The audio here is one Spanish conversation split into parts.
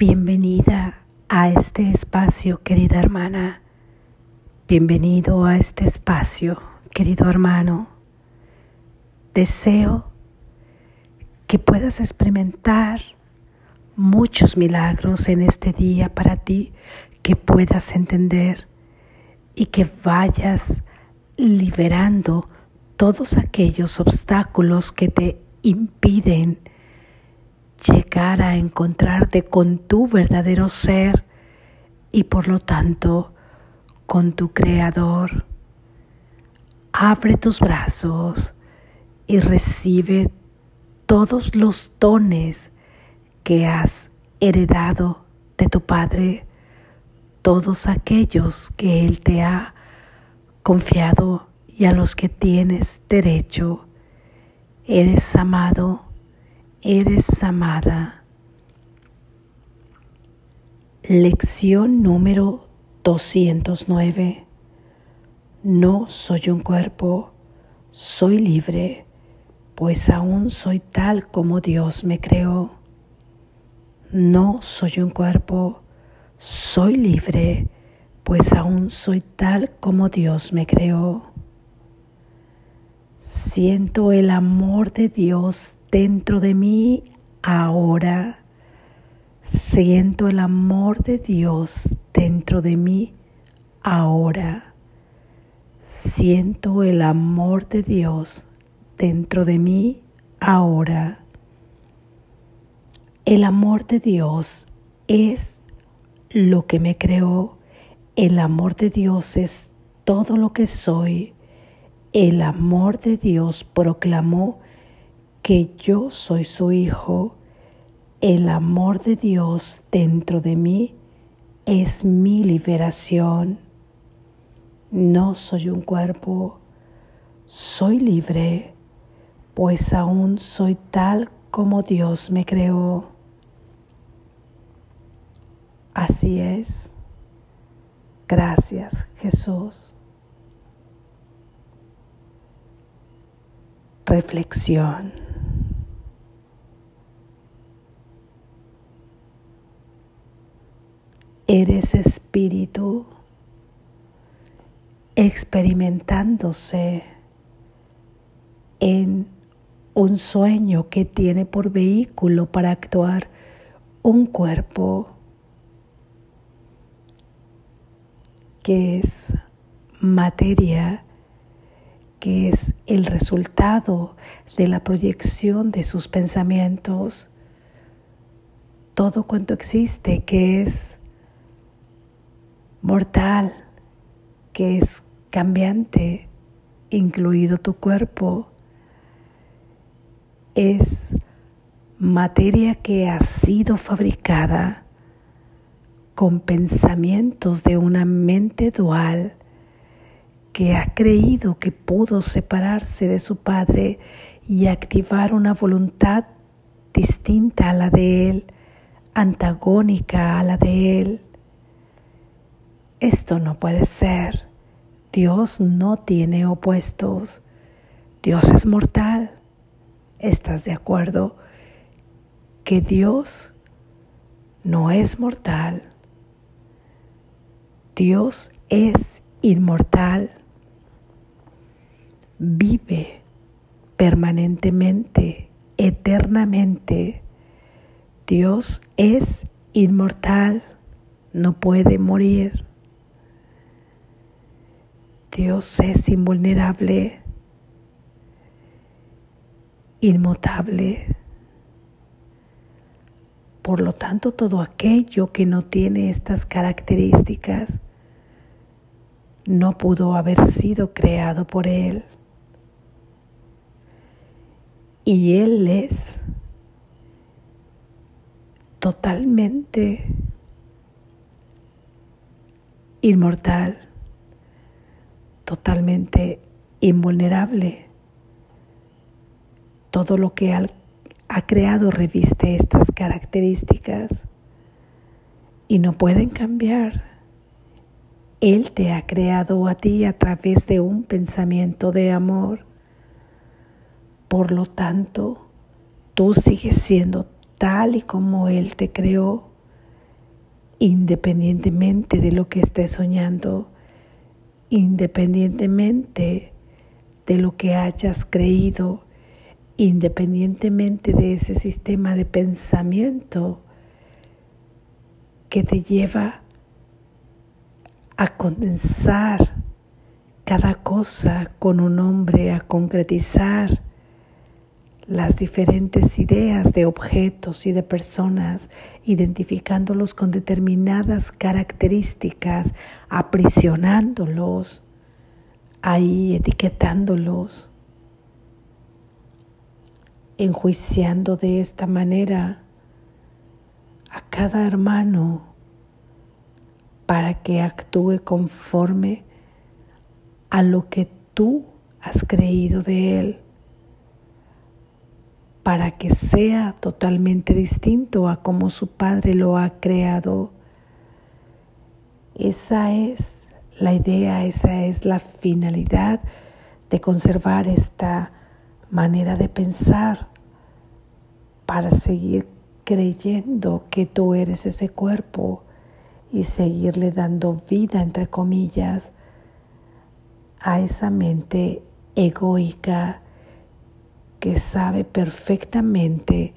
Bienvenida a este espacio, querida hermana. Bienvenido a este espacio, querido hermano. Deseo que puedas experimentar muchos milagros en este día para ti, que puedas entender y que vayas liberando todos aquellos obstáculos que te impiden llegar a encontrarte con tu verdadero ser y por lo tanto con tu Creador. Abre tus brazos y recibe todos los dones que has heredado de tu Padre, todos aquellos que Él te ha confiado y a los que tienes derecho. Eres amado eres amada. Lección número 209. No soy un cuerpo, soy libre, pues aún soy tal como Dios me creó. No soy un cuerpo, soy libre, pues aún soy tal como Dios me creó. Siento el amor de Dios dentro de mí ahora. Siento el amor de Dios dentro de mí ahora. Siento el amor de Dios dentro de mí ahora. El amor de Dios es lo que me creó. El amor de Dios es todo lo que soy. El amor de Dios proclamó que yo soy su hijo, el amor de Dios dentro de mí es mi liberación. No soy un cuerpo, soy libre, pues aún soy tal como Dios me creó. Así es. Gracias, Jesús. Reflexión. Eres espíritu experimentándose en un sueño que tiene por vehículo para actuar un cuerpo que es materia, que es el resultado de la proyección de sus pensamientos, todo cuanto existe que es mortal, que es cambiante, incluido tu cuerpo, es materia que ha sido fabricada con pensamientos de una mente dual que ha creído que pudo separarse de su Padre y activar una voluntad distinta a la de Él, antagónica a la de Él esto no puede ser. Dios no tiene opuestos. Dios es mortal. ¿Estás de acuerdo? Que Dios no es mortal. Dios es inmortal. Vive permanentemente, eternamente. Dios es inmortal. No puede morir. Dios es invulnerable, inmutable. Por lo tanto, todo aquello que no tiene estas características no pudo haber sido creado por Él. Y Él es totalmente inmortal totalmente invulnerable. Todo lo que ha creado reviste estas características y no pueden cambiar. Él te ha creado a ti a través de un pensamiento de amor. Por lo tanto, tú sigues siendo tal y como Él te creó, independientemente de lo que estés soñando, independientemente de lo que hayas creído, independientemente de ese sistema de pensamiento que te lleva a condensar cada cosa con un nombre, a concretizar las diferentes ideas de objetos y de personas, identificándolos con determinadas características, aprisionándolos, ahí etiquetándolos, enjuiciando de esta manera a cada hermano para que actúe conforme a lo que tú has creído de él, para que sea totalmente distinto a como su padre lo ha creado. Esa es la idea, esa es la finalidad de conservar esta manera de pensar para seguir creyendo que tú eres ese cuerpo y seguirle dando vida, entre comillas, a esa mente egoica que sabe perfectamente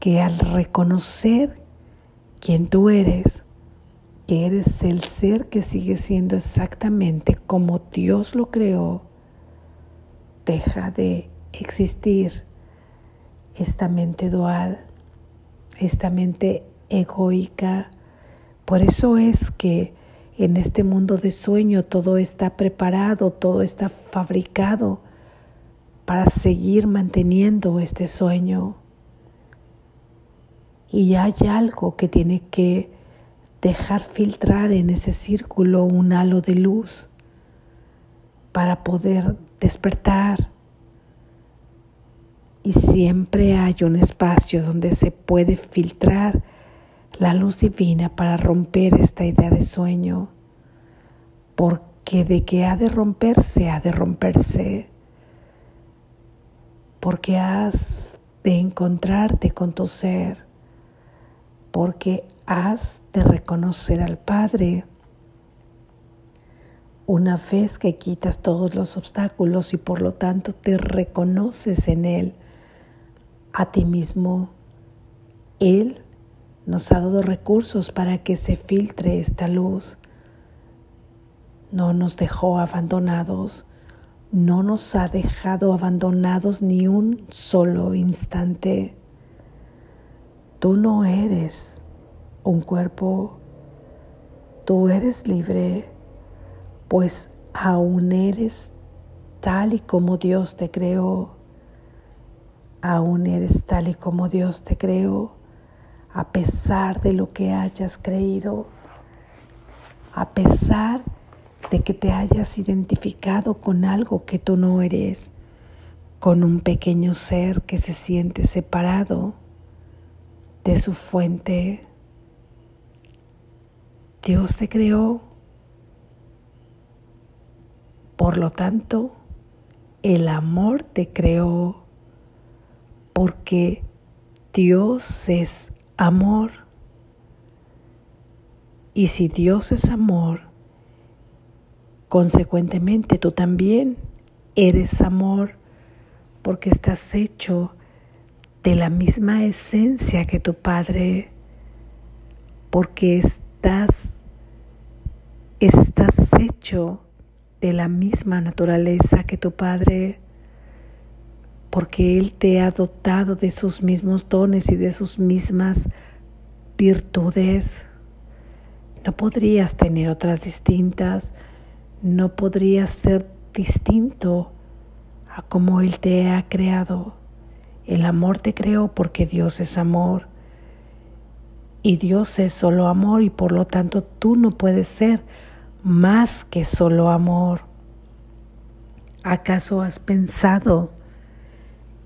que al reconocer quién tú eres, que eres el ser que sigue siendo exactamente como Dios lo creó, deja de existir esta mente dual esta mente egoica. Por eso es que en este mundo de sueño todo está preparado, todo está fabricado para seguir manteniendo este sueño. Y hay algo que tiene que dejar filtrar en ese círculo un halo de luz para poder despertar y siempre hay un espacio donde se puede filtrar la luz divina para romper esta idea de sueño, porque de que ha de romperse, ha de romperse, porque has de encontrarte con tu ser, porque has de reconocer al Padre. Una vez que quitas todos los obstáculos y por lo tanto te reconoces en Él, a ti mismo. Él nos ha dado recursos para que se filtre esta luz. No nos dejó abandonados, no nos ha dejado abandonados ni un solo instante. Tú no eres un cuerpo, tú eres libre, pues aún eres tal y como Dios te creó aún eres tal y como Dios te creó, a pesar de lo que hayas creído, a pesar de que te hayas identificado con algo que tú no eres, con un pequeño ser que se siente separado de su fuente. Dios te creó, por lo tanto, el amor te creó porque Dios es amor. Y si Dios es amor, consecuentemente tú también eres amor porque estás hecho de la misma esencia que tu Padre, porque estás, estás hecho de la misma naturaleza que tu Padre porque Él te ha dotado de sus mismos dones y de sus mismas virtudes. No podrías tener otras distintas, no podrías ser distinto a como Él te ha creado. El amor te creó porque Dios es amor. Y Dios es solo amor y por lo tanto tú no puedes ser más que solo amor. ¿Acaso has pensado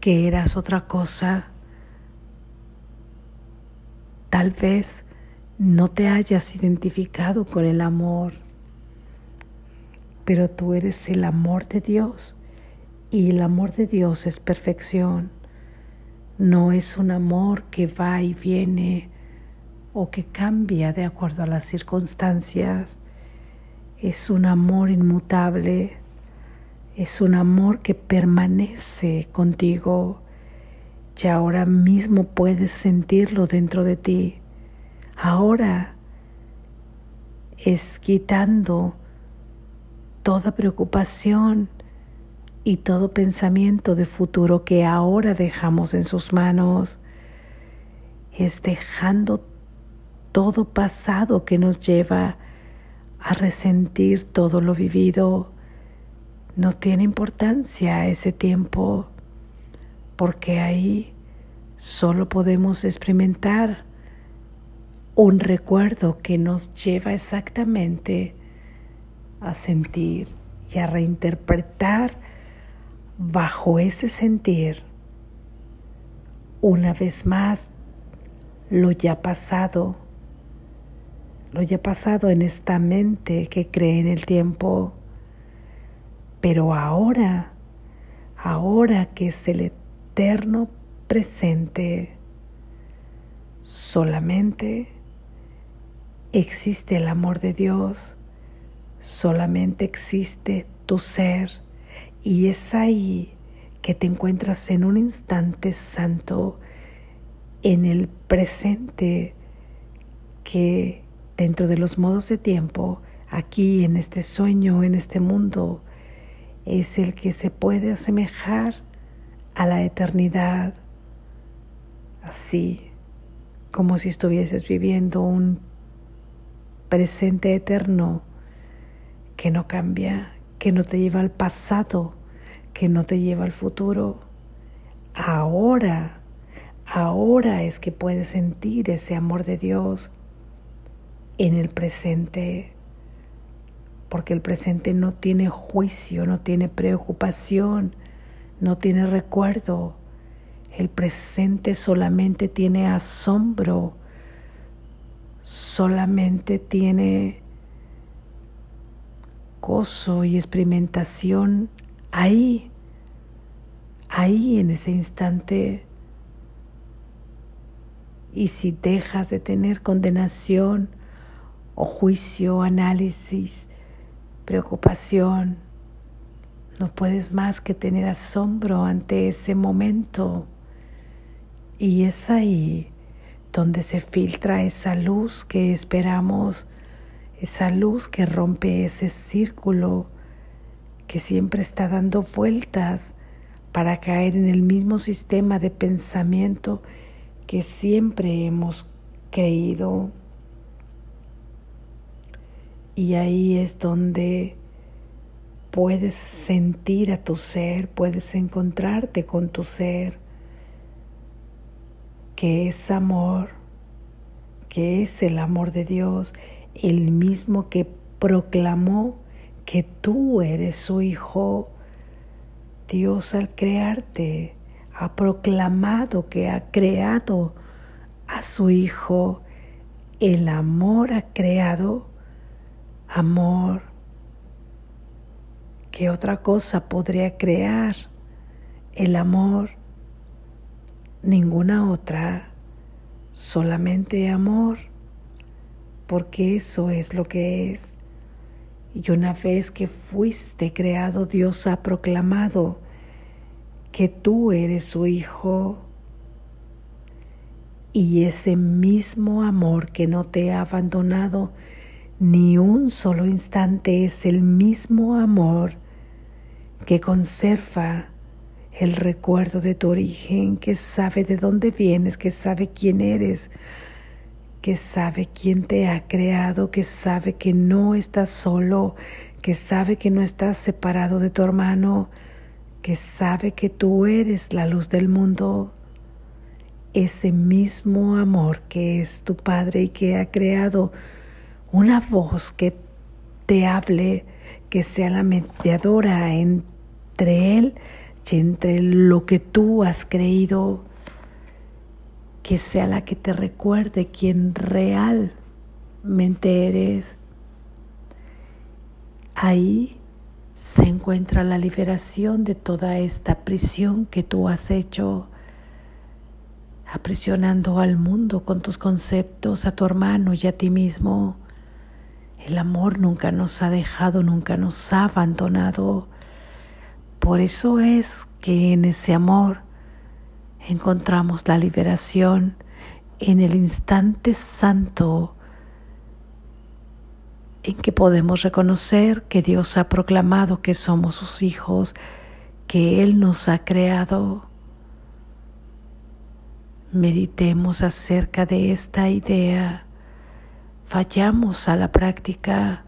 que eras otra cosa. Tal vez no te hayas identificado con el amor, pero tú eres el amor de Dios y el amor de Dios es perfección. No es un amor que va y viene o que cambia de acuerdo a las circunstancias. Es un amor inmutable, es un amor que permanece contigo y ahora mismo puedes sentirlo dentro de ti. Ahora es quitando toda preocupación y todo pensamiento de futuro que ahora dejamos en sus manos. Es dejando todo pasado que nos lleva a resentir todo lo vivido. No tiene importancia ese tiempo porque ahí solo podemos experimentar un recuerdo que nos lleva exactamente a sentir y a reinterpretar bajo ese sentir una vez más lo ya pasado, lo ya pasado en esta mente que cree en el tiempo, pero ahora, ahora que es el eterno presente. Solamente existe el amor de Dios, solamente existe tu ser y es ahí que te encuentras en un instante santo, en el presente que dentro de los modos de tiempo, aquí en este sueño, en este mundo, es el que se puede asemejar a la eternidad, así como si estuvieses viviendo un presente eterno que no cambia, que no te lleva al pasado, que no te lleva al futuro. Ahora, ahora es que puedes sentir ese amor de Dios en el presente, porque el presente no tiene juicio, no tiene preocupación, no tiene recuerdo. El presente solamente tiene asombro, solamente tiene y experimentación ahí, ahí en ese instante. Y si dejas de tener condenación o juicio, análisis, preocupación, no puedes más que tener asombro ante ese momento. Y es ahí donde se filtra esa luz que esperamos, esa luz que rompe ese círculo que siempre está dando vueltas para caer en el mismo sistema de pensamiento que siempre hemos creído. Y ahí es donde puedes sentir a tu ser, puedes encontrarte con tu ser, que es amor, que es el amor de Dios, el mismo que proclamó que tú eres su hijo. Dios al crearte ha proclamado que ha creado a su hijo. El amor ha creado amor ¿Qué otra cosa podría crear el amor? Ninguna otra, solamente amor, porque eso es lo que es. Y una vez que fuiste creado, Dios ha proclamado que tú eres su hijo. Y ese mismo amor que no te ha abandonado ni un solo instante es el mismo amor que conserva el recuerdo de tu origen, que sabe de dónde vienes, que sabe quién eres, que sabe quién te ha creado, que sabe que no estás solo, que sabe que no estás separado de tu hermano, que sabe que tú eres la luz del mundo. Ese mismo amor que es tu Padre y que ha creado una voz que te hable, que sea la mediadora entre Él y entre lo que tú has creído, que sea la que te recuerde quién realmente eres. Ahí se encuentra la liberación de toda esta prisión que tú has hecho. aprisionando al mundo con tus conceptos, a tu hermano y a ti mismo. El amor nunca nos ha dejado, nunca nos ha abandonado. Por eso es que en ese amor encontramos la liberación en el instante santo en que podemos reconocer que Dios ha proclamado que somos sus hijos, que Él nos ha creado. Meditemos acerca de esta idea. Fallamos a la práctica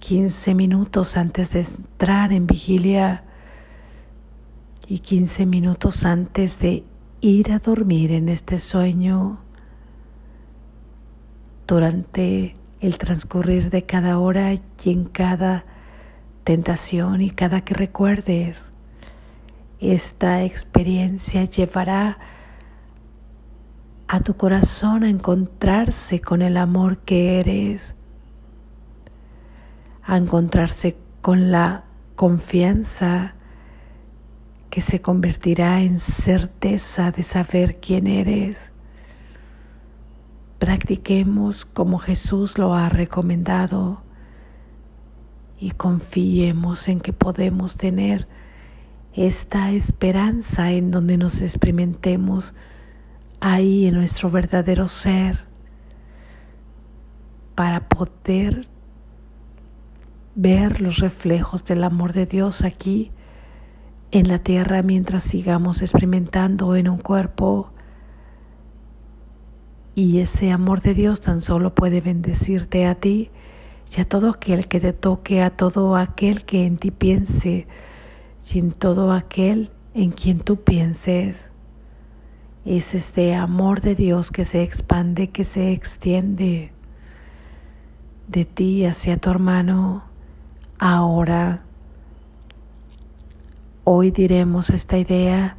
15 minutos antes de entrar en vigilia y 15 minutos antes de ir a dormir en este sueño. Durante el transcurrir de cada hora y en cada tentación y cada que recuerdes. Esta experiencia llevará a tu corazón a encontrarse con el amor que eres, a encontrarse con la confianza que se convertirá en certeza de saber quién eres. Practiquemos como Jesús lo ha recomendado y confiemos en que podemos tener esta esperanza en donde nos experimentemos ahí en nuestro verdadero ser para poder ver los reflejos del amor de Dios aquí en la tierra mientras sigamos experimentando en un cuerpo y ese amor de Dios tan solo puede bendecirte a ti y a todo aquel que te toque, a todo aquel que en ti piense y en todo aquel en quien tú pienses. Es este amor de Dios que se expande, que se extiende de ti hacia tu hermano ahora. Hoy diremos esta idea,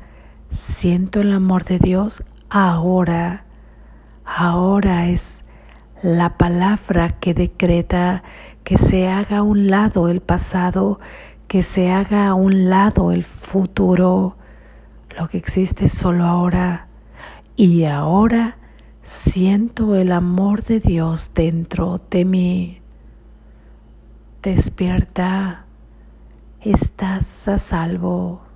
siento el amor de Dios ahora ahora es la palabra que decreta que se haga a un lado el pasado, que se haga a un lado el futuro. Lo que existe solo ahora. Y ahora siento el amor de Dios dentro de mí. Despierta, estás a salvo.